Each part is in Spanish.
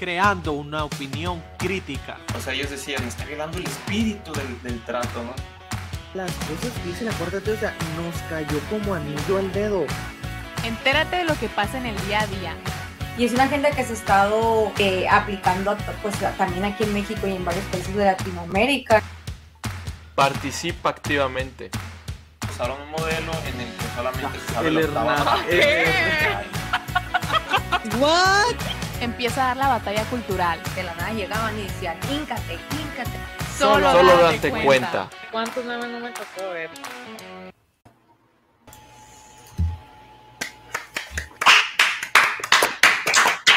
creando una opinión crítica. O sea, ellos decían, está violando el espíritu del, del trato, ¿no? Las cosas que dice la Corte o sea, nos cayó como anillo al dedo. Entérate de lo que pasa en el día a día. Y es una agenda que se ha estado eh, aplicando pues, también aquí en México y en varios países de Latinoamérica. Participa activamente. Usaron un modelo en el que solamente se sabe El. ¿What? Empieza a dar la batalla cultural. De la nada llegaban y decían, híncate, híncate. Solo, Solo date date cuenta. ¿Cuántos memes no me tocó ver?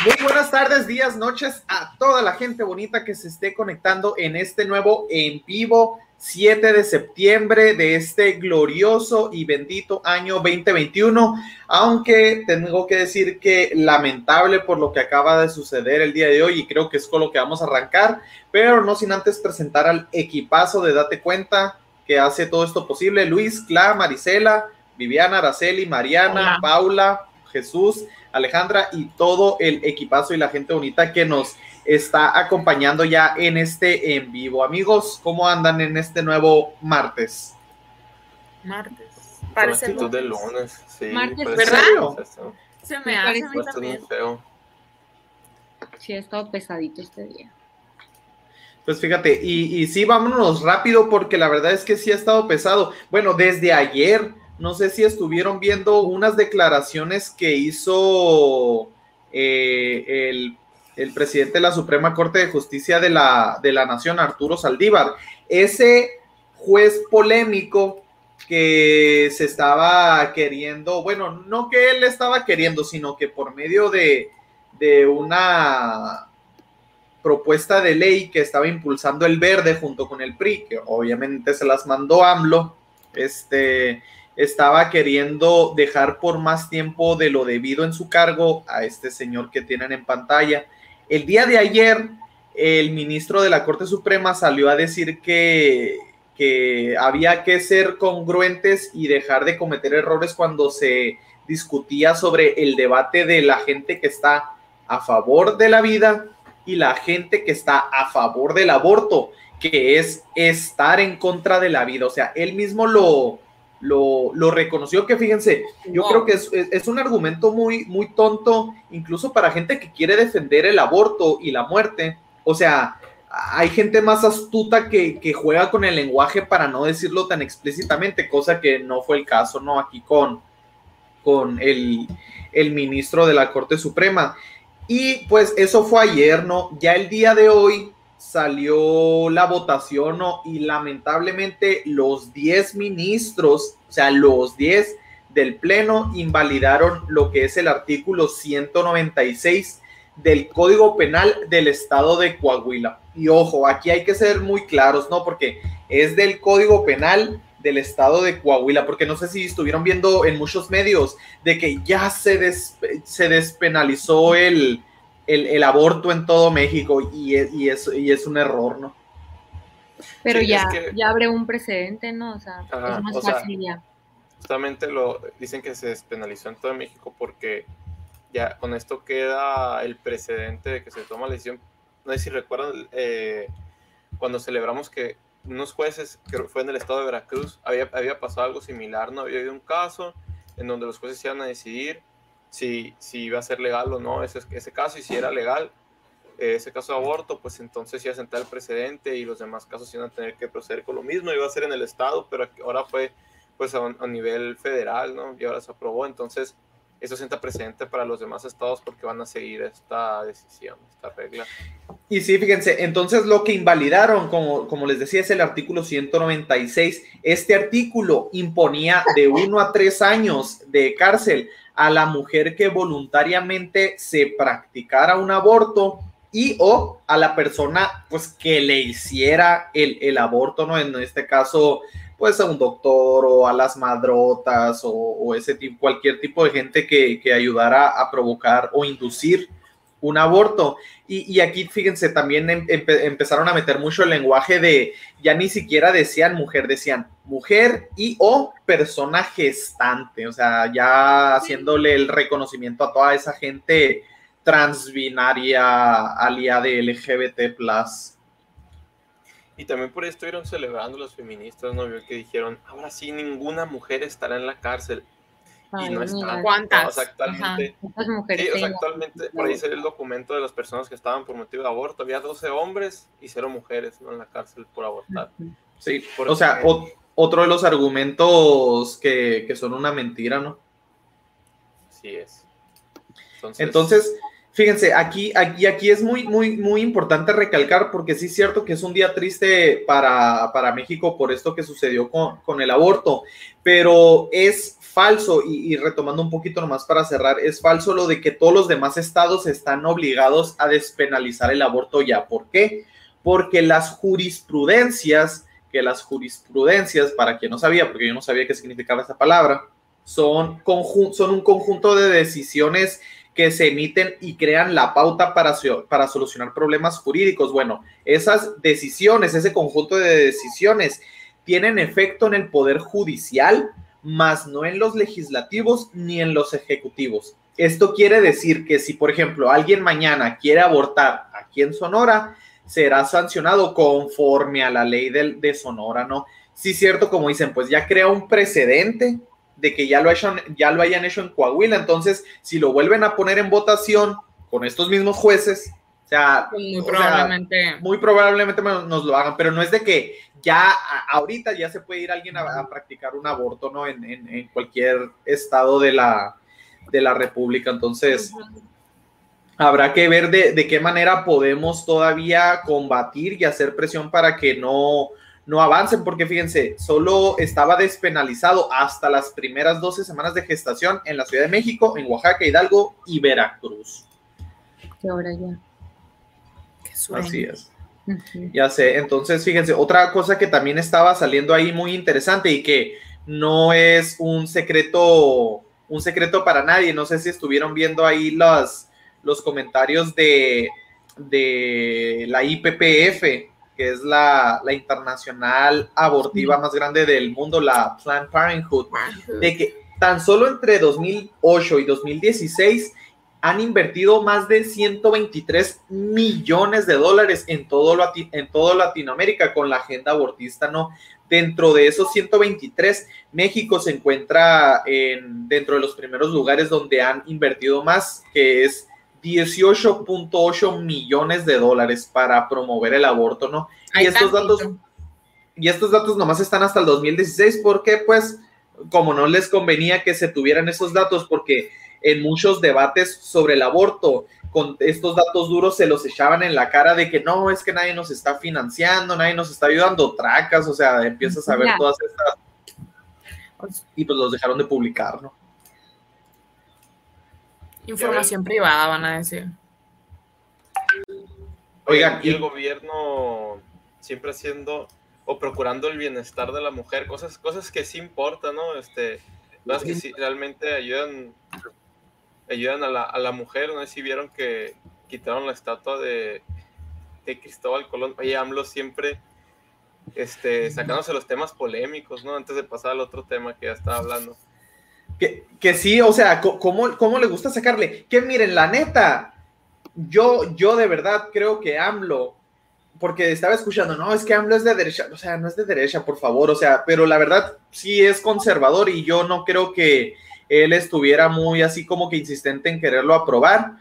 Muy buenas tardes, días, noches a toda la gente bonita que se esté conectando en este nuevo en vivo 7 de septiembre de este glorioso y bendito año 2021. Aunque tengo que decir que lamentable por lo que acaba de suceder el día de hoy y creo que es con lo que vamos a arrancar, pero no sin antes presentar al equipazo de Date Cuenta que hace todo esto posible. Luis, Cla, Marisela, Viviana, Araceli, Mariana, Hola. Paula, Jesús, Alejandra y todo el equipazo y la gente bonita que nos está acompañando ya en este en vivo. Amigos, ¿cómo andan en este nuevo martes? Martes. Con Parece actitud de lunes. lunes, sí. Martes, parece ¿verdad? lunes. Se me Me hace muy también. feo. Sí, ha estado pesadito este día. Pues fíjate, y, y sí, vámonos rápido porque la verdad es que sí ha estado pesado. Bueno, desde ayer, no sé si estuvieron viendo unas declaraciones que hizo eh, el, el presidente de la Suprema Corte de Justicia de la, de la Nación, Arturo Saldívar. Ese juez polémico que se estaba queriendo, bueno, no que él estaba queriendo, sino que por medio de, de una propuesta de ley que estaba impulsando el verde junto con el PRI, que obviamente se las mandó AMLO, este, estaba queriendo dejar por más tiempo de lo debido en su cargo a este señor que tienen en pantalla. El día de ayer, el ministro de la Corte Suprema salió a decir que, que había que ser congruentes y dejar de cometer errores cuando se discutía sobre el debate de la gente que está a favor de la vida y la gente que está a favor del aborto, que es estar en contra de la vida. O sea, él mismo lo, lo, lo reconoció, que fíjense, yo Wow. creo que es, es- es un argumento muy, muy tonto, incluso para gente que quiere defender el aborto y la muerte. O sea, hay gente más astuta que, que juega con el lenguaje para no decirlo tan explícitamente, cosa que no fue el caso, ¿no? Aquí con, con el, el ministro de la Corte Suprema. Y pues eso fue ayer, ¿no? Ya el día de hoy salió la votación, ¿no? Y lamentablemente los 10 ministros, o sea, los 10 del Pleno invalidaron lo que es el artículo 196 del Código Penal del Estado de Coahuila. Y ojo, aquí hay que ser muy claros, ¿no? Porque es del Código Penal del Estado de Coahuila, porque no sé si estuvieron viendo en muchos medios de que ya se, des- se despenalizó el, el, el aborto en todo México y es, y, es, y es un error, ¿no? Pero Sí, ya, es que- ya abre un precedente, ¿no? O sea, Ajá, es más sea, fácil ya. Justamente lo dicen que se despenalizó en todo México porque ya con esto queda el precedente de que se toma la decisión. No sé si recuerdan eh, cuando celebramos que unos jueces, que fue en el estado de Veracruz, había, había pasado algo similar, ¿no? Había habido un caso en donde los jueces iban a decidir si, si iba a ser legal o no ese, ese caso y si era legal eh, ese caso de aborto, pues entonces iba a sentar el precedente y los demás casos iban a tener que proceder con lo mismo, iba a ser en el estado, pero ahora fue pues a, un- a nivel federal, ¿no? Y ahora se aprobó, entonces eso sienta precedente para los demás estados porque van a seguir esta decisión, esta regla. Y sí, fíjense, entonces lo que invalidaron, como, como les decía, es el artículo 196. Este artículo imponía de uno a tres años de cárcel a la mujer que voluntariamente se practicara un aborto y o a la persona pues que le hiciera el, el aborto, ¿no? En este caso, pues a un doctor o a las madrotas o, o ese tipo, cualquier tipo de gente que, que ayudara a provocar o inducir un aborto. Y, y aquí, fíjense, también em- empe- empezaron a meter mucho el lenguaje de, ya ni siquiera decían mujer, decían mujer y o persona gestante, o sea, ya haciéndole el reconocimiento a toda esa gente transbinaria aliada de LGBT. Y también por ahí estuvieron celebrando los feministas, ¿no? Vio que dijeron, ahora sí, ninguna mujer estará en la cárcel. Ay, y no mira. están. ¿Cuántas? O sea, actualmente, ¿Cuántas mujeres sí, o sea, actualmente por ahí se ve el documento de las personas que estaban por motivo de aborto. Había 12 hombres y 0 mujeres ¿no? en la cárcel por abortar. Sí, Porque- o sea, o- otro de los argumentos que, que son una mentira, ¿no? Así es. Entonces, Entonces, fíjense, aquí, aquí, aquí es muy, muy, muy importante recalcar, porque sí es cierto que es un día triste para, para México por esto que sucedió con, con el aborto, pero es falso, y, retomando un poquito nomás para cerrar, es falso lo de que todos los demás estados están obligados a despenalizar el aborto ya. ¿Por qué? Porque las jurisprudencias, que las jurisprudencias, para quien no sabía, porque yo no sabía qué significaba esa palabra, son, son un conjunto de decisiones que se emiten y crean la pauta para, para solucionar problemas jurídicos. Bueno, esas decisiones, ese conjunto de decisiones, tienen efecto en el poder judicial, más no en los legislativos ni en los ejecutivos. Esto quiere decir que si, por ejemplo, alguien mañana quiere abortar aquí en Sonora, será sancionado conforme a la ley del- de, Sonora, ¿no? Sí, cierto, como dicen, pues ya crea un precedente de que ya lo, hayan, ya lo hayan hecho en Coahuila. Entonces, si lo vuelven a poner en votación con estos mismos jueces, o sea, Pues muy o sea, probabmente. muy probablemente nos, lo hagan, pero no es de que ya ahorita ya se puede ir alguien a, a practicar un aborto, ¿no? En, en- en cualquier estado de la, de la República. Entonces, habrá que ver de, de qué manera podemos todavía combatir y hacer presión para que no, no avancen, porque fíjense, solo estaba despenalizado hasta las primeras 12 semanas de gestación en la Ciudad de México, en Oaxaca, Hidalgo y Veracruz. Que ahora ya. Así es. Ya sé, entonces fíjense, otra cosa que también estaba saliendo ahí muy interesante y que no es un secreto, un secreto para nadie, no sé si estuvieron viendo ahí los, los comentarios de, de la IPPF, que es la, la internacional abortiva más grande del mundo, la Planned Parenthood, de que tan solo entre 2008 y 2016 han invertido más de 123 millones de dólares en todo, Lati- en todo Latinoamérica con la agenda abortista, ¿no? Dentro de esos 123, México se encuentra en, dentro de los primeros lugares donde han invertido más, que es 18.8 millones de dólares para promover el aborto, ¿no? Hay y estos tantito. datos y estos datos nomás están hasta el 2016 porque pues como no les convenía que se tuvieran esos datos porque en muchos debates sobre el aborto con estos datos duros se los echaban en la cara de que no, es que nadie nos está financiando, nadie nos está ayudando, tracas, o sea, empiezas a ver Ya. todas estas y pues los dejaron de publicar, ¿no? Información privada, van a decir. Oigan, y el gobierno siempre haciendo o procurando el bienestar de la mujer, cosas, cosas que sí importan, ¿no? Este, cosas que sí realmente ayudan, ayudan a la, a la mujer, no sé si vieron que quitaron la estatua de, de Cristóbal Colón. Oye, AMLO siempre este, sacándose los temas polémicos, ¿no? Antes de pasar al otro tema que ya estaba hablando. Que, que sí, o sea, ¿cómo, ¿cómo le gusta sacarle? Que miren, la neta, yo, yo de verdad creo que AMLO, porque estaba escuchando, no, es que AMLO es de derecha, o sea, no es de derecha, por favor, o sea, pero la verdad sí es conservador y yo no creo que él estuviera muy así como que insistente en quererlo aprobar,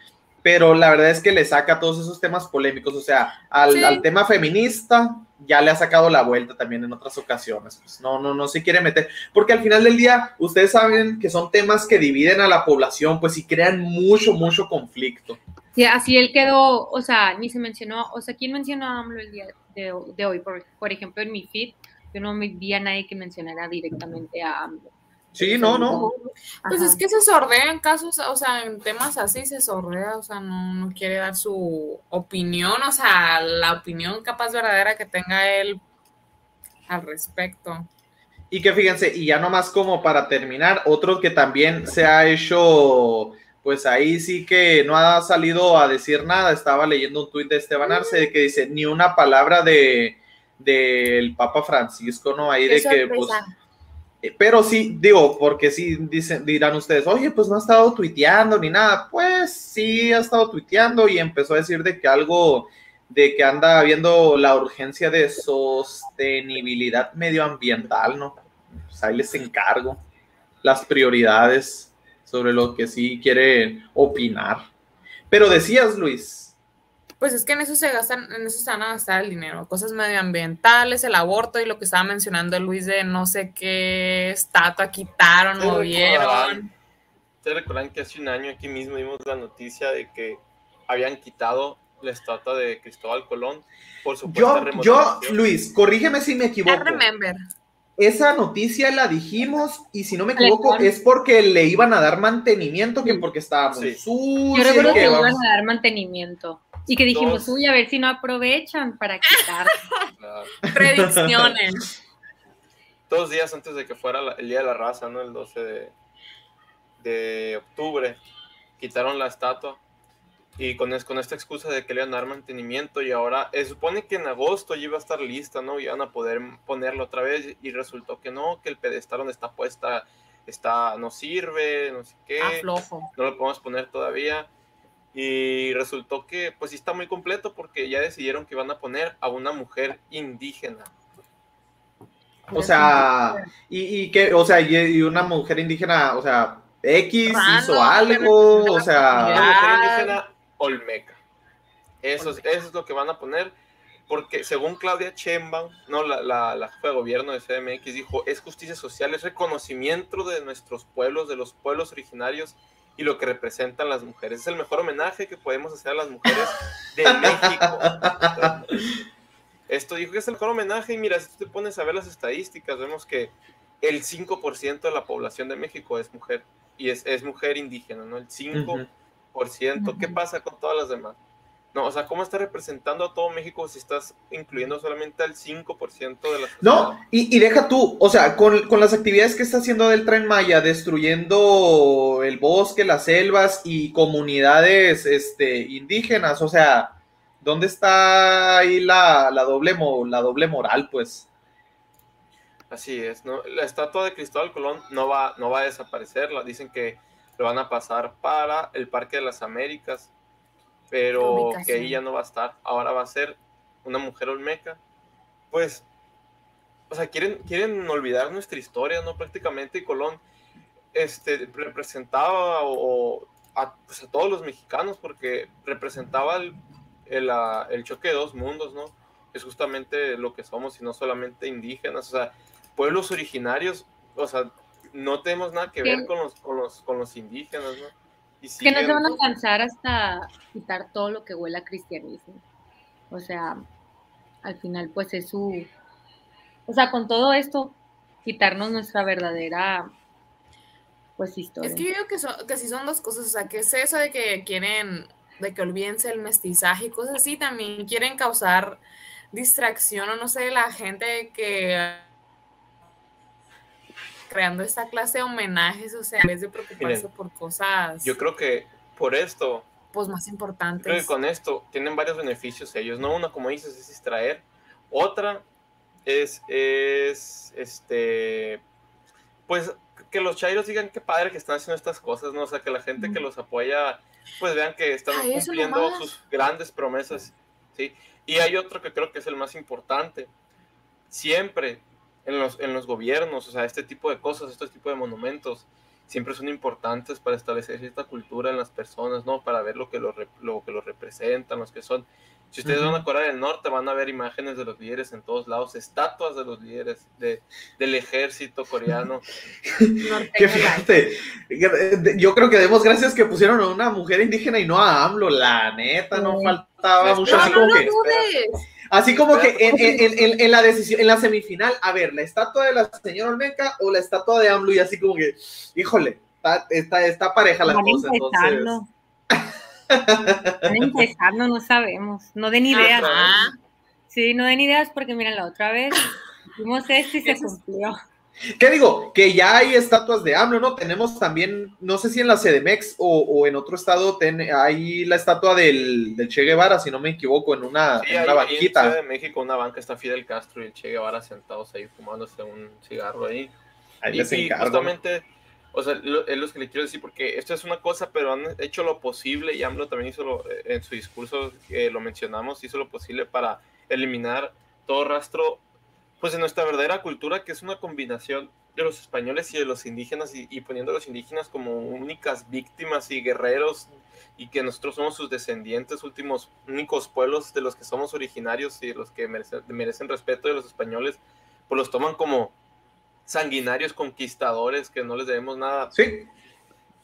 pero la verdad es que le saca todos esos temas polémicos, o sea, al, Sí. al tema feminista ya le ha sacado la vuelta también en otras ocasiones, pues no, no, no se quiere meter, porque al final del día, ustedes saben que son temas que dividen a la población, pues y crean mucho, mucho conflicto. Sí, así él quedó, o sea, ni se mencionó, o sea, ¿quién mencionó a AMLO el día de, de hoy? Por, por ejemplo, en mi feed, yo no me vi a nadie que mencionara directamente a AMLO. Sí, no, no. Pues Ajá. es que se sordea en casos, o sea, en temas así se sordea, o sea, no, no quiere dar su opinión, o sea, la opinión capaz verdadera que tenga él al respecto. Y que fíjense, y ya nomás como para terminar, otro que también se ha hecho, pues ahí sí que no ha salido a decir nada. Estaba leyendo un tuit de Esteban Arce que dice ni una palabra de del Papa Francisco, ¿no? Ahí Qué de que, pues, Pero sí, digo, porque sí dicen, dirán ustedes, oye, pues no ha estado tuiteando ni nada. Pues sí ha estado tuiteando y empezó a decir de que algo, de que anda viendo la urgencia de sostenibilidad medioambiental, ¿no? Pues ahí les encargo las prioridades sobre lo que sí quiere opinar. Pero decías, Luis, Pues es que en eso se gastan, en eso se van a gastar el dinero, cosas medioambientales, el aborto y lo que estaba mencionando Luis de no sé qué estatua quitaron, Sí, movieron. recordarán. ¿Ustedes recuerdan que hace un año aquí mismo vimos la noticia de que habían quitado la estatua de Cristóbal Colón por supuesta yo, yo? Luis, corrígeme si me I equivoco. remember. Esa noticia la dijimos y si no me equivoco es porque le iban a dar mantenimiento que porque estaba muy Sí. sucia. Yo recuerdo que que vamos- iban a dar mantenimiento. Y que dijimos, Dos. uy, a ver si no aprovechan para quitar. Claro. Predicciones. dos días antes de que fuera la- el Día de la Raza, ¿no? El 12 de, de octubre, quitaron la estatua y con, es- con esta excusa de que le iban a dar mantenimiento y ahora eh, supone que en agosto ya iba a estar lista, ¿no? Y iban a poder ponerla otra vez y resultó que no, que el pedestal donde está puesta está, no sirve, no sé qué, Ah, flojo. no lo podemos poner todavía. Y resultó que pues sí está muy completo porque ya decidieron que van a poner a una mujer indígena. O sea, y, y que, o sea, y, y una mujer indígena, o sea, X hizo algo, o Una sea, mujer Ah. indígena olmeca. Eso es, eso es lo que van a poner, porque según Claudia Chemban, no, la, la, la jefa de gobierno de CDMX dijo, es justicia social, es reconocimiento de nuestros pueblos, de los pueblos originarios y lo que representan las mujeres. Es el mejor homenaje que podemos hacer a las mujeres de México. Esto dijo que es el mejor homenaje y mira, si tú te pones a ver las estadísticas, vemos que el 5% de la población de México es mujer y es, es mujer indígena, ¿no? El 5%. Ujú. ¿Qué pasa con todas las demás? No, o sea, ¿cómo estás representando a todo México si estás incluyendo solamente al 5% de la sociedad? No, y, y deja tú, o sea, con, con las actividades que está haciendo del Tren Maya, destruyendo el bosque, las selvas y comunidades este, indígenas, o sea, ¿dónde está ahí la, la, doble, la doble moral, pues? Así es, ¿no? La estatua de Cristóbal Colón no va, no va a desaparecer, la, dicen que lo van a pasar para el Parque de las Américas, pero Ubicación. que ahí ya no va a estar, ahora va a ser una mujer olmeca. Pues, o sea, quieren, quieren olvidar nuestra historia, ¿no? Prácticamente, Colón este, representaba o, a, pues, a todos los mexicanos, porque representaba el, el, ah, el choque de dos mundos, ¿no? Es justamente lo que somos, y no solamente indígenas, o sea, pueblos originarios, o sea, no tenemos nada que ver con los, con los, con los indígenas, ¿no? Y que no se van a alcanzar hasta quitar todo lo que huela a cristianismo. O sea, al final, pues es su. O sea, con todo esto, quitarnos nuestra verdadera, pues, historia. Es que yo digo que, son, que sí son dos cosas, o sea, que es eso de que quieren, de que olvídense el mestizaje y cosas así, también quieren causar distracción o no sé, la gente que creando esta clase de homenajes, o sea, en vez de preocuparse Miren, por cosas Yo creo que por esto, pues más creo que importantes. con esto tienen varios beneficios ellos, ¿no? Una, como dices, es distraer. Otra es, es, este, pues, que los chairos digan qué padre que están haciendo estas cosas, ¿no? O sea, que la gente que los apoya, pues vean que están Ay, cumpliendo sus grandes promesas, ¿sí? Y hay otro que creo que es el más importante. Siempre en los, en los gobiernos, o sea, este tipo de cosas, este tipo de monumentos, siempre son importantes para establecer cierta cultura en las personas, ¿no? Para ver lo que lo, lo que lo representan, los que son. Si ustedes van a Corea del Norte, van a ver imágenes de los líderes en todos lados, estatuas de los líderes de, del ejército coreano. Que fíjate, yo creo que demos gracias que pusieron a una mujer indígena y no a AMLO, la neta, no faltaba mucho, No, así no como lo que, dudes. Así como que en, en- en- en la decisión, en la semifinal, a ver, la estatua de la señora Olmeca o la estatua de AMLO y así como que, híjole, está, está, está pareja la Van cosa, entonces. empezando. Van empezando, no sabemos. No den ideas. Ajá. Sí, no den ideas porque, mira, la otra vez hicimos esto y se cumplió. ¿Qué digo? Que ya hay estatuas de AMLO, ¿no? Tenemos también, no sé si en la CDMX o, o en otro estado, ten- hay la estatua del, del Che Guevara, si no me equivoco, en una, Sí, en ahí, una ahí en banquita. Ciudad de México, una banca está Fidel Castro y el Che Guevara sentados ahí fumándose un cigarro ahí. Ahí Y, les y encargo. justamente, o sea, lo- es lo que le quiero decir, porque esto es una cosa, pero han hecho lo posible, y AMLO también hizo lo, eh, en su discurso, que lo mencionamos, hizo lo posible para eliminar todo rastro, pues, de nuestra verdadera cultura, que es una combinación de los españoles y de los indígenas, y, y poniendo a los indígenas como únicas víctimas y guerreros, y que nosotros somos sus descendientes, últimos, únicos pueblos de los que somos originarios y de los que merecen, merecen respeto de los españoles, pues los toman como sanguinarios conquistadores que no les debemos nada. Sí,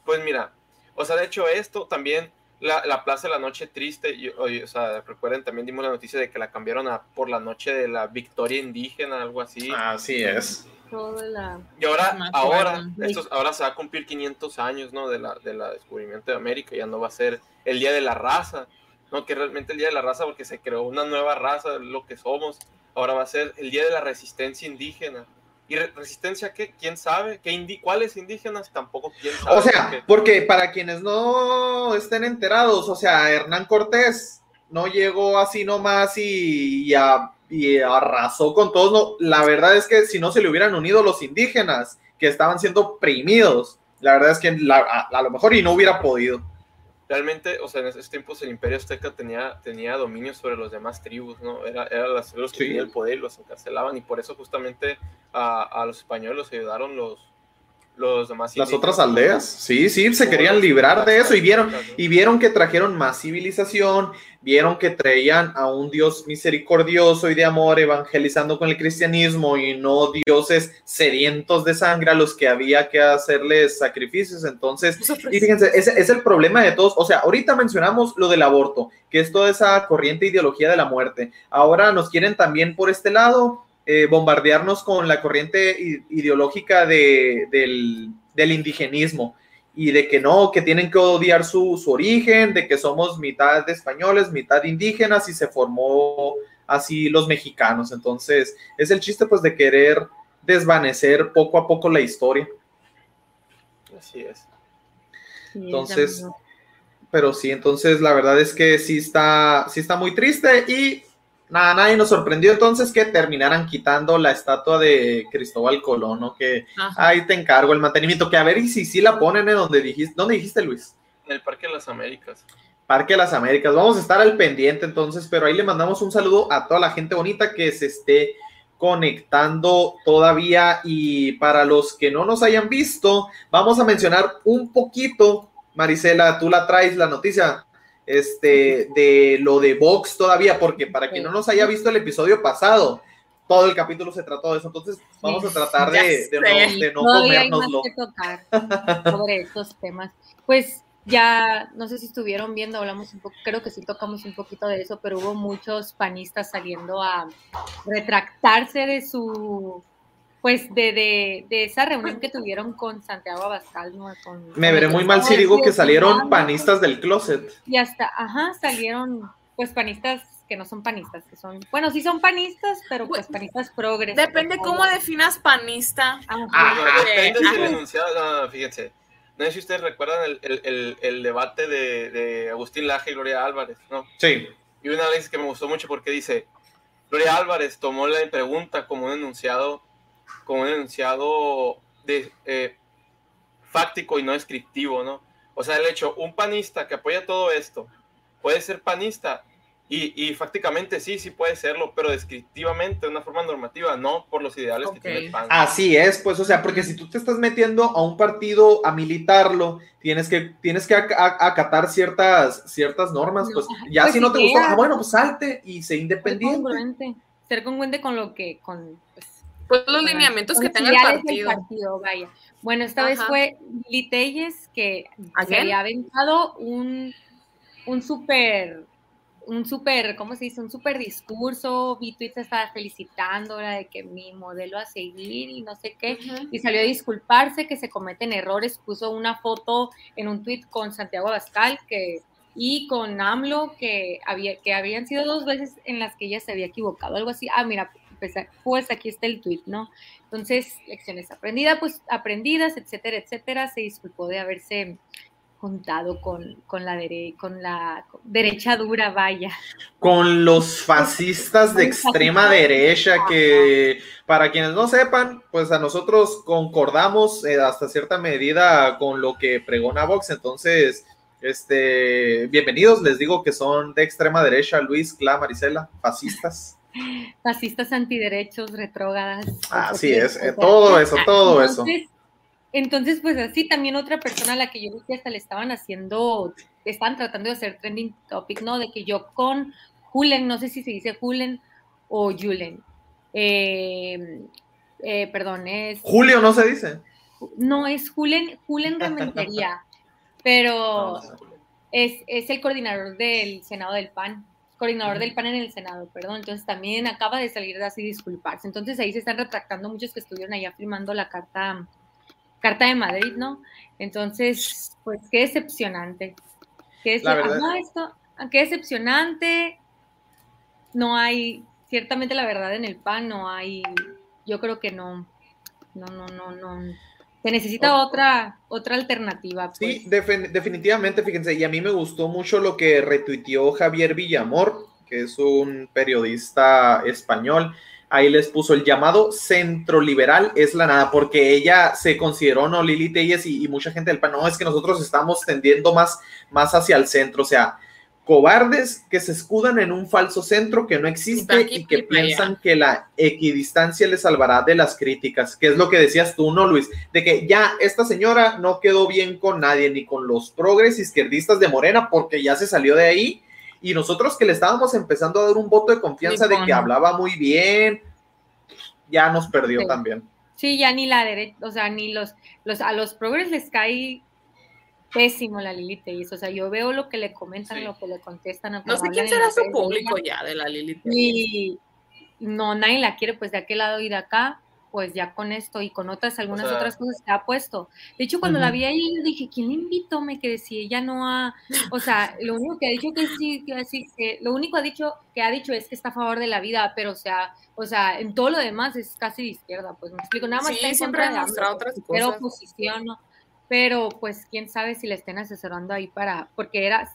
Pues mira, o sea, de hecho esto también, la, la Plaza de la Noche Triste, y- oye, o sea, recuerden, también dimos la noticia de que la cambiaron a por la noche de la victoria indígena, algo así. así es. La... Y ahora, ahora, estos, ahora se va a cumplir 500 años, ¿no? De la, de la descubrimiento de América, ya no va a ser el Día de la Raza, ¿no? Que realmente el Día de la Raza, porque se creó una nueva raza, lo que somos, ahora va a ser el Día de la Resistencia Indígena. ¿Y re- resistencia qué? ¿Quién sabe? ¿Qué indi ¿Cuáles indígenas? Tampoco quién sabe. O sea, porque- porque para quienes no estén enterados, o sea, Hernán Cortés no llegó así nomás y, y, a- y arrasó con todos. No, la verdad es que si no se le hubieran unido los indígenas que estaban siendo oprimidos, la verdad es que la- a, a lo mejor y no hubiera podido. Realmente, o sea, en esos tiempos el Imperio Azteca tenía, tenía dominio sobre los demás tribus, ¿no? Era, era las los que Sí. tenían el poder y los encarcelaban, y por eso justamente a, a los españoles los ayudaron los, los demás Las otras aldeas, sí, sí, se querían librar de eso y vieron, y vieron que trajeron más civilización, vieron que traían a un Dios misericordioso y de amor evangelizando con el cristianismo y no dioses sedientos de sangre a los que había que hacerles sacrificios. Entonces, y fíjense, ese es el problema de todos. O sea, ahorita mencionamos lo del aborto, que es toda esa corriente ideología de la muerte. Ahora nos quieren también por este lado eh, bombardearnos con la corriente ideológica de- del, del indigenismo y de que no, que tienen que odiar su, su origen, de que somos mitad de españoles, mitad indígenas y se formó así los mexicanos. Entonces, es el chiste pues de querer desvanecer poco a poco la historia. Así es. Entonces, Pero sí, entonces la verdad es que sí está, sí está muy triste y nada, nadie nos sorprendió entonces que terminaran quitando la estatua de Cristóbal Colón, ¿no? Que Ajá. ahí te encargo el mantenimiento, que a ver y si sí la ponen en donde dijiste, ¿dónde dijiste Luis? En el Parque de las Américas. Parque de las Américas. Vamos a estar al pendiente entonces, pero ahí le mandamos un saludo a toda la gente bonita que se esté conectando todavía y para los que no nos hayan visto, vamos a mencionar un poquito, Marisela, tú la traes la noticia este de lo de Vox todavía, porque para quien no nos haya visto el episodio pasado, todo el capítulo se trató de eso, entonces vamos a tratar de, de no, de no Todavía hay más comérnoslo. que tocar sobre estos temas. Pues ya, no sé si estuvieron viendo, hablamos un poco, creo que sí tocamos un poquito de eso, pero hubo muchos panistas saliendo a retractarse de su, pues de, de, de esa reunión que tuvieron con Santiago Abascal, ¿no? Con- Me veré muy mal si digo que salieron panistas del closet. Y hasta, ajá, salieron pues panistas que no son panistas, que son, bueno, sí son panistas, pero pues panistas progres. Depende cómo definas panista. Ajá. Ah, Depende si el Ajá. enunciado, no, no, fíjense. No sé si ustedes recuerdan el, el- el- el debate de, de Agustín Laje y Gloria Álvarez, ¿no? Sí. Y una vez que me gustó mucho porque dice, Gloria Álvarez tomó la pregunta como un enunciado, como un enunciado de, eh, fáctico y no descriptivo, ¿no? O sea, el hecho, un panista que apoya todo esto, puede ser panista y, y fácticamente sí, sí puede serlo, pero descriptivamente, de una forma normativa, no por los ideales que tiene el PAN. Así es, pues, o sea, porque si tú te estás metiendo a un partido a militarlo, tienes que, tienes que ac- ac- acatar ciertas, ciertas normas, pues, ya Pues si no te sí, gustó, ah, bueno, pues salte y sé ser independiente. congruente, ser congruente con lo que, con, pues, los lineamientos que tenga el ideales del partido. partido, vaya. Bueno, esta vez fue Lili Telles que se había aventado un, un súper, un súper, ¿cómo se dice? Un súper discurso, vi tweets estaba felicitándola de que mi modelo a seguir y no sé qué, y salió a disculparse que se cometen errores, puso una foto en un tweet con Santiago Abascal que y con AMLO que había que habían sido dos veces en las que ella se había equivocado, algo así. Ah, mira, pues, pues aquí está el tweet, ¿no? Entonces, lecciones aprendidas, pues aprendidas, etcétera, etcétera. Se disculpó de haberse contado con, con, la, dere- con la derecha dura, vaya. Con los fascistas de extrema derecha, que para quienes no sepan, pues a nosotros concordamos eh, hasta cierta medida con lo que pregona Vox. Entonces, este, bienvenidos, les digo que son de extrema derecha, Luis, Cla, Marisela, fascistas. Fascistas antiderechos, retrógadas. Así es, eh, etcétera. todo eso, todo eso. Entonces, entonces, pues así también otra persona a la que yo vi que hasta le estaban haciendo, estaban tratando de hacer trending topic, ¿no? De que yo con Julen, no sé si se dice Julen o Julen, eh, eh, perdón, es, Julio no se dice. no es Julen, Julen Rementería, pero es, es el coordinador del Senado del PAN, coordinador del PAN en el Senado, perdón. Entonces también acaba de salir de así disculparse. Entonces ahí se están retractando muchos que estuvieron allá firmando la carta, carta de Madrid, ¿no? Entonces, pues qué decepcionante. Qué, decep- verdad- esto, ah, qué decepcionante. No hay, ciertamente la verdad en el PAN no hay, yo creo que no, no, no, no, no. Se necesita otra, otra alternativa. Pues. Sí, defin- definitivamente, fíjense, y a mí me gustó mucho lo que retuiteó Javier Villamor, que es un periodista español. Ahí les puso el llamado centro liberal es la nada, porque ella se consideró, no, Lili Telles y, y mucha gente del PAN, no, es que nosotros estamos tendiendo más, más hacia el centro, o sea, cobardes que se escudan en un falso centro que no existe y que piensan que la equidistancia les salvará de las críticas, que es lo que decías tú, ¿no, Luis? De que ya esta señora no quedó bien con nadie, ni con los progres izquierdistas de Morena, porque ya se salió de ahí. Y nosotros que le estábamos empezando a dar un voto de confianza de que hablaba muy bien, ya nos perdió Sí. también. Sí, ya ni la derecha, o sea, ni los, los, a los progres les cae pésimo la Lili Tellez. O sea, yo veo lo que le comentan, Sí. lo que le contestan. No sé quién será su público ya de la Lili. Y no, nadie la quiere, pues de aquel lado y de acá, pues ya con esto y con otras, algunas sea- otras cosas que ha puesto. De hecho, cuando la vi ahí, yo dije, ¿quién le invitó? Me quedé si ella no ha, o sea, lo único que ha dicho que sí, que sí, que lo único ha dicho, que ha dicho es que está a favor de la vida, pero o sea, o sea, en todo lo demás es casi de izquierda, pues me explico, nada más Sí, está en siempre contra de pero cosas. oposición, ¿no? Pero pues quién sabe si le estén asesorando ahí para, porque era,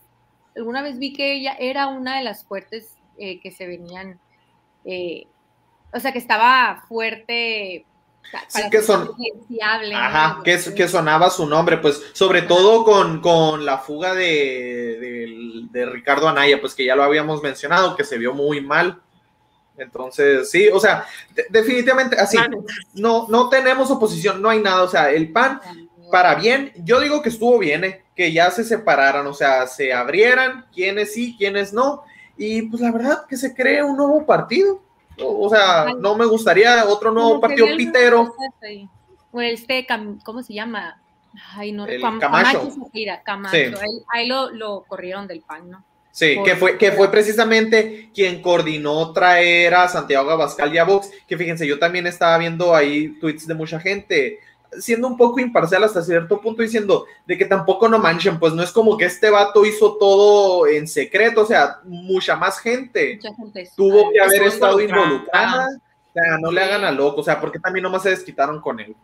alguna vez vi que ella era una de las fuertes eh, que se venían, eh, o sea, que estaba fuerte. Sí, que son-. Ajá, que, sonaba su nombre, pues sobre todo con, con la fuga de, de- de Ricardo Anaya, pues que ya lo habíamos mencionado, que se vio muy mal. Entonces, sí, o sea, de- definitivamente así, La no, no tenemos oposición, no hay nada, o sea, el PAN para bien, yo digo que estuvo bien, eh, que ya se separaran, o sea, se abrieran, quiénes sí, quiénes no, y pues la verdad que se cree un nuevo partido. O o sea, no me gustaría otro nuevo partido pitero. ahí. O este, ¿cómo se llama? Ay, no El Cam- Camacho. Camacho. Sí. Ahí, ahí lo, lo corrieron del PAN, ¿no? Sí, Por- que fue, que fue precisamente quien coordinó traer a Santiago Abascal y a Vox, que fíjense, yo también estaba viendo ahí tweets de mucha gente, siendo un poco imparcial hasta cierto punto, diciendo de que tampoco no manchen, pues no es como que este vato hizo todo en secreto, o sea, mucha más gente Mucha gente. tuvo que haber estado involucrada. involucrada, o sea, no le hagan a loco, o sea, porque también nomás se desquitaron con él.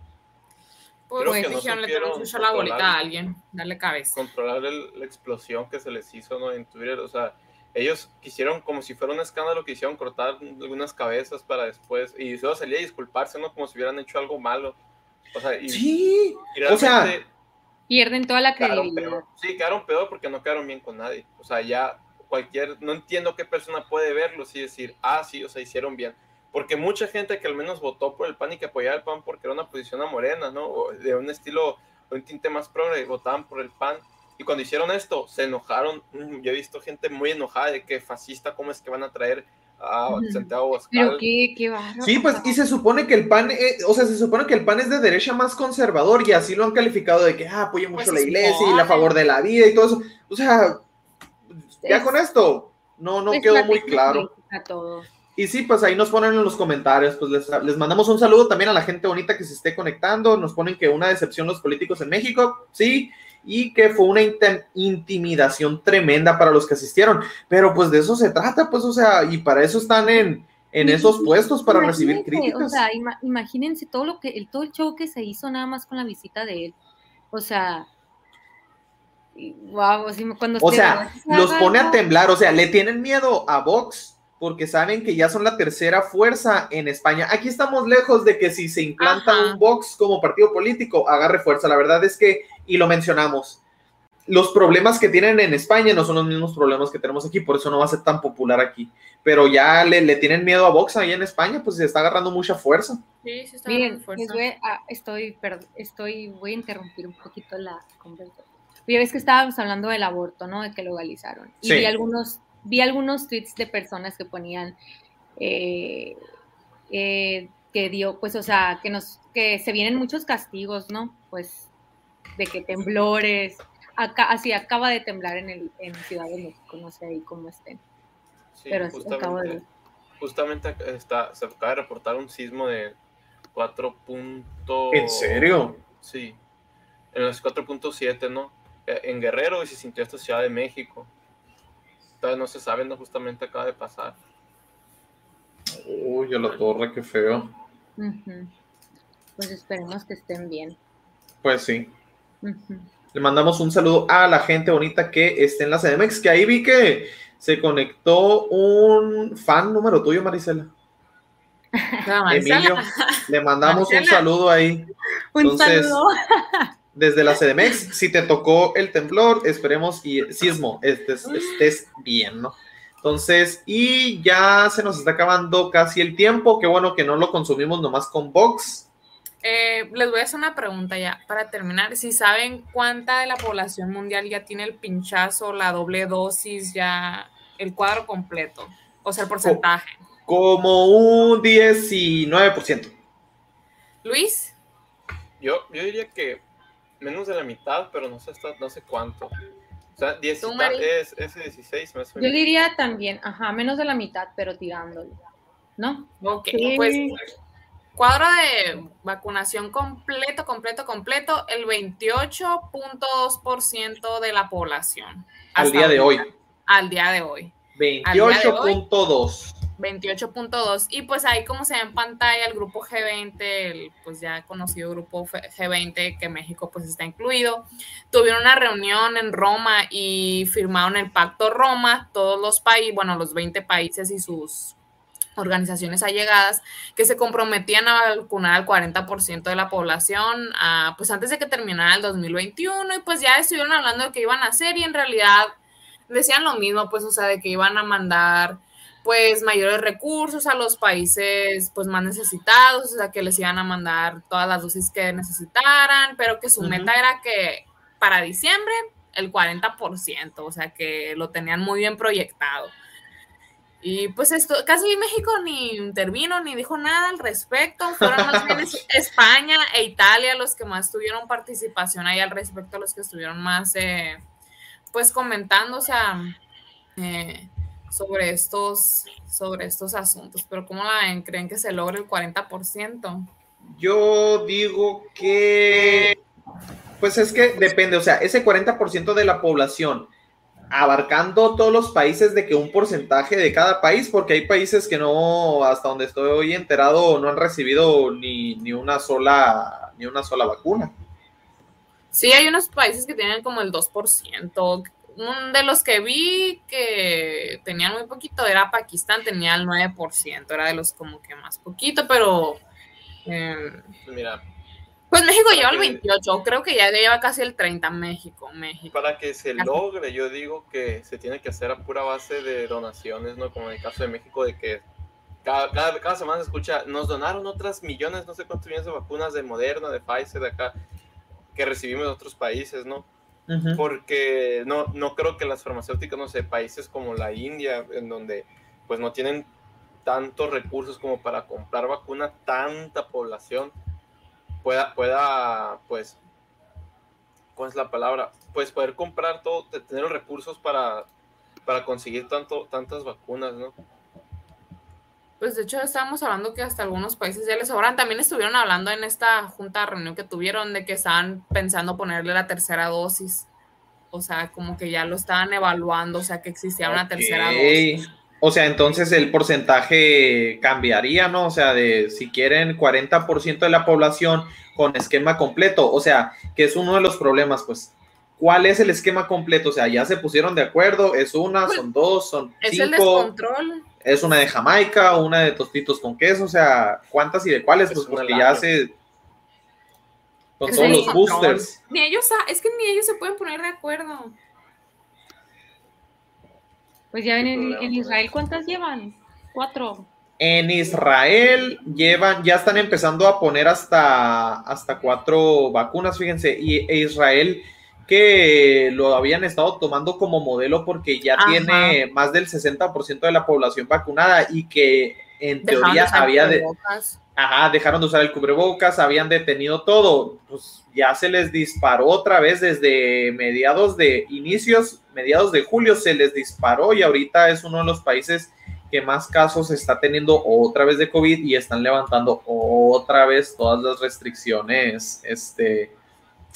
Pues Creo que no dijeron, le supieron tenemos la bolita controlar. a alguien, darle cabeza. controlar el- la explosión que se les hizo ¿no? en Twitter. O sea, ellos quisieron, como si fuera un escándalo, quisieron cortar algunas cabezas para después. Y solo salía a disculparse, ¿no? Como si hubieran hecho algo malo. O sea, y, Sí, y o sea, Pierden toda la credibilidad. Sí, quedaron peor porque no quedaron bien con nadie. O sea, ya cualquier, no entiendo qué persona puede verlo y decir, ah, sí, o sea, hicieron bien. Porque mucha gente que al menos votó por el PAN y que apoyaba el PAN porque era una posición a morena, ¿no? O de un estilo, un tinte más progre, votaban por el PAN. Y cuando hicieron esto, se enojaron. Mm, Yo he visto gente muy enojada de que fascista, ¿cómo es que van a traer a Ujú. Santiago Pero Abascal? qué, qué bárbaro. Sí, pues, y se supone que el PAN, eh, o sea, se supone que el PAN es de derecha más conservador y así lo han calificado de que ah, apoya mucho Pues la iglesia y la favor de la vida y todo eso. O sea, ya Es- con esto no, no Es quedó muy claro. todo. Y sí, pues ahí nos ponen en los comentarios, pues les, les mandamos un saludo también a la gente bonita que se esté conectando, nos ponen que una decepción los políticos en México, sí, y que fue una intim- intimidación tremenda para los que asistieron, pero pues de eso se trata, pues, o sea, y para eso están en, en esos puestos, para recibir críticas. O sea, ima- imagínense todo lo que, el, todo el show que se hizo nada más con la visita de él. O sea, wow, cuando O sea, los pone a temblar, o sea, le tienen miedo a Vox porque saben que ya son la tercera fuerza en España. Aquí estamos lejos de que si se implanta Ajá. un Vox como partido político, agarre fuerza. La verdad es que, y lo mencionamos, los problemas que tienen en España no son los mismos problemas que tenemos aquí, por eso no va a ser tan popular aquí. Pero ya le, le tienen miedo a Vox ahí en España, pues se está agarrando mucha fuerza. Sí, sí está Miren, fuerza. voy a- estoy, perdón, estoy, voy a interrumpir un poquito la conversación. Ya ves que estábamos hablando del aborto, ¿no? De que lo legalizaron. Y Sí. vi algunos, vi algunos tweets de personas que ponían eh, eh, que dio, pues, o sea, que nos, que se vienen muchos castigos, ¿no? Pues, de que temblores, acá, así acaba de temblar en el, en Ciudad de México, no sé ahí cómo estén. Sí, Pero sí, acabo de justamente, justamente está, se acaba de reportar un sismo de 4. punto- ¿En serio? Sí, en los 4.7, ¿no? Eh, En Guerrero y se sintió hasta Ciudad de México. Todavía no se sabe, ¿no? Justamente acaba de pasar. Uy, a la torre, qué feo. Pues esperemos que estén bien. Pues sí. Le mandamos un saludo a la gente bonita que está en la CDMX, que ahí vi que se conectó un fan número tuyo, Marisela. Emilio. Le mandamos un saludo ahí. Un Entonces, saludo. Desde la CDMX, si te tocó el temblor, esperemos y sismo, estés, estés bien, ¿no? Entonces, y ya se nos está acabando casi el tiempo. Qué bueno que no lo consumimos nomás con Vox. Eh, les voy a hacer una pregunta ya para terminar. Si saben cuánta de la población mundial ya tiene el pinchazo, la doble dosis, ya el cuadro completo, o sea, el porcentaje. Como un 19%. Luis, Yo, yo diría que menos de la mitad, pero no sé, hasta, no sé cuánto. O sea, 10, Tú, Mari. es, es 16 más o Yo menos. diría también, ajá, menos de la mitad, pero tirándole. ¿No? ok, Sí. pues cuadro de vacunación completo, completo, completo, el 28.2% de la población. Al día de hoy. Al día de hoy. 28.2. 28.2 y pues ahí como se ve en pantalla el grupo G20, el pues ya conocido grupo F- G20 que México pues está incluido, tuvieron una reunión en Roma y firmaron el Pacto Roma, todos los países, bueno, los 20 países y sus organizaciones allegadas que se comprometían a vacunar al 40% de la población pues antes de que terminara el 2021 y pues ya estuvieron hablando de qué iban a hacer y en realidad decían lo mismo, pues o sea, de que iban a mandar pues mayores recursos a los países pues más necesitados, o sea, que les iban a mandar todas las dosis que necesitaran, pero que su meta era que para diciembre el 40%, o sea, que lo tenían muy bien proyectado. Y pues esto, casi México ni intervino ni dijo nada al respecto, fueron más bien es- España e Italia los que más tuvieron participación ahí al respecto, los que estuvieron más eh, pues comentando, o sea, eh, sobre estos, sobre estos asuntos. Pero ¿cómo la ven? ¿Creen que se logre el 40%? Yo digo que, pues es que depende, o sea, ese 40% de la población, abarcando todos los países de que un porcentaje de cada país, porque hay países que no, hasta donde estoy hoy enterado, no han recibido ni, ni una sola, ni una sola vacuna. Sí, hay unos países que tienen como el 2%. Un de los que vi que tenían muy poquito era Pakistán, tenía el 9%, era de los como que más poquito, pero... eh, Mira, pues México lleva el que- 28, creo que ya lleva casi el 30 México, México. para que se logre, yo digo que se tiene que hacer a pura base de donaciones, ¿no? Como en el caso de México, de que cada, cada, cada semana se escucha, nos donaron otras millones, no sé cuántos millones de vacunas de Moderna, de Pfizer, de acá, que recibimos de otros países, ¿no? Ujú. porque no, no creo que las farmacéuticas, no sé, países como la India, en donde pues no tienen tantos recursos como para comprar vacuna, tanta población, pueda, pueda pues, ¿cuál es la palabra? Pues poder comprar todo, te- tener los recursos para, para conseguir tanto, tantas vacunas, ¿no? Pues de hecho estábamos hablando que hasta algunos países ya les sobran. También estuvieron hablando en esta junta reunión que tuvieron de que estaban pensando ponerle la tercera dosis. O sea, como que ya lo estaban evaluando, o sea, que existía una tercera dosis. O sea, entonces el porcentaje cambiaría, ¿no? O sea, de si quieren 40% de la población con esquema completo, o sea, que es uno de los problemas, pues ¿cuál es el esquema completo? O sea, ya se pusieron de acuerdo, es una, Pues, son dos, son Es el cinco, descontrol. es una de Jamaica, una de tostitos con queso, o sea, ¿cuántas y de cuáles? Es Pues una porque ya se... Con Es todos el los descontrol. boosters. Ni ellos, es que ni ellos se pueden poner de acuerdo. Pues ya ven, en, Israel, ¿cuántas llevan? Cuatro. En Israel llevan, ya están empezando a poner hasta, hasta cuatro vacunas, fíjense, y e Israel que lo habían estado tomando como modelo porque ya Ajá. tiene más del 60% de la población vacunada y que en teoría había de. Ajá, dejaron de usar el cubrebocas, habían detenido todo, pues ya se les disparó otra vez desde mediados de inicios, mediados de julio se les disparó y ahorita es uno de los países que más casos está teniendo otra vez de COVID y están levantando otra vez todas las restricciones este,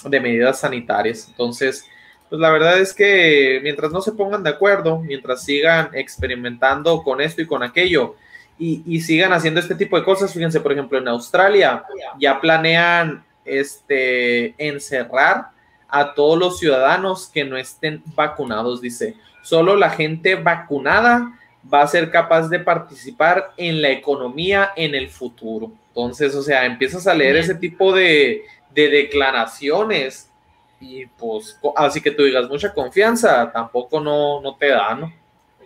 de medidas sanitarias. Entonces, pues la verdad es que mientras no se pongan de acuerdo, mientras sigan experimentando con esto y con aquello, y, y sigan haciendo este tipo de cosas. Fíjense, por ejemplo, en Australia ya planean este, encerrar a todos los ciudadanos que no estén vacunados, dice. Solo la gente vacunada va a ser capaz de participar en la economía en el futuro. Entonces, o sea, empiezas a leer Bien. ese tipo de, de declaraciones y pues, así que tú digas mucha confianza, tampoco no, no te da, ¿no?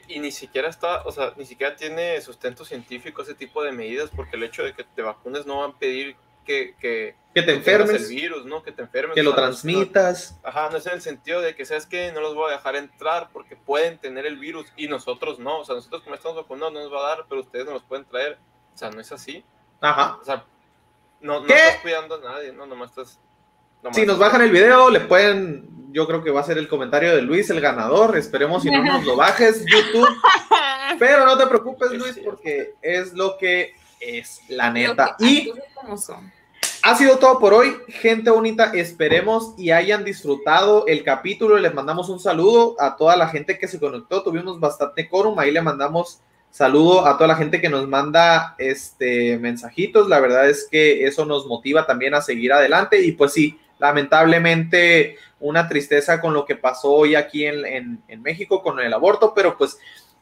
Y ni siquiera está, o sea, ni siquiera tiene sustento científico ese tipo de medidas, porque el hecho de que te vacunes no van a pedir que, que, Que te enfermes, el virus, ¿no? Que te enfermes. que lo transmitas. Ajá, no es en el sentido de que, ¿sabes que No los voy a dejar entrar porque pueden tener el virus y nosotros no. O sea, nosotros como estamos vacunados no nos va a dar, pero ustedes no los pueden traer. O sea, no es así. Ajá. O sea, no, no ¿Qué? estás cuidando a nadie, no, nomás estás... nomás Si nos bajan el video, le pueden, yo creo que va a ser el comentario de Luis, el ganador. Esperemos si no nos lo bajes, YouTube. Pero no te preocupes, Es Luis, porque es lo que es la neta. Y ha sido todo por hoy, gente bonita. Esperemos y hayan disfrutado el capítulo. Les mandamos un saludo a toda la gente que se conectó. Tuvimos bastante quórum. Ahí le mandamos saludo a toda la gente que nos manda este mensajitos. La verdad es que eso nos motiva también a seguir adelante. Y pues sí, lamentablemente una tristeza con lo que pasó hoy aquí en, en- México con el aborto, pero pues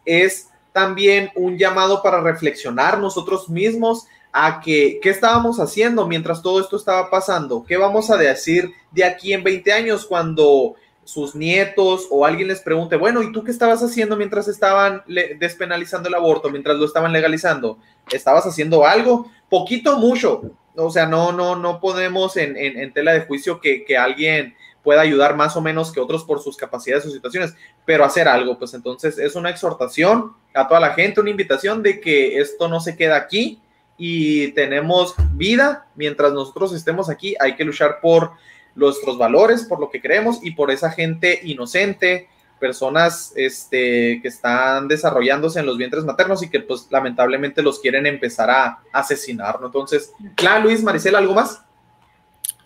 es también un llamado para reflexionar nosotros mismos a que qué estábamos haciendo mientras todo esto estaba pasando, qué vamos a decir de aquí en 20 años cuando sus nietos o alguien les pregunte, bueno, ¿y tú qué estabas haciendo mientras estaban despenalizando el aborto, mientras lo estaban legalizando? ¿Estabas haciendo algo? Poquito, mucho. O sea, no, no, no podemos en, en- en tela de juicio que, que alguien pueda ayudar más o menos que otros por sus capacidades o situaciones, pero hacer algo, pues entonces es una exhortación a toda la gente, una invitación de que esto no se queda aquí y tenemos vida mientras nosotros estemos aquí, hay que luchar por nuestros valores, por lo que creemos y por esa gente inocente, personas este, que están desarrollándose en los vientres maternos y que pues lamentablemente los quieren empezar a asesinar, ¿no? Entonces, claro, Luis, Maricela, ¿algo más?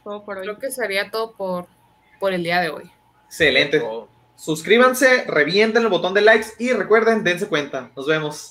Todo por hoy. Creo que sería todo por, por el día de hoy. Excelente. Suscríbanse, revienten el botón de likes y recuerden, dense cuenta. Nos vemos.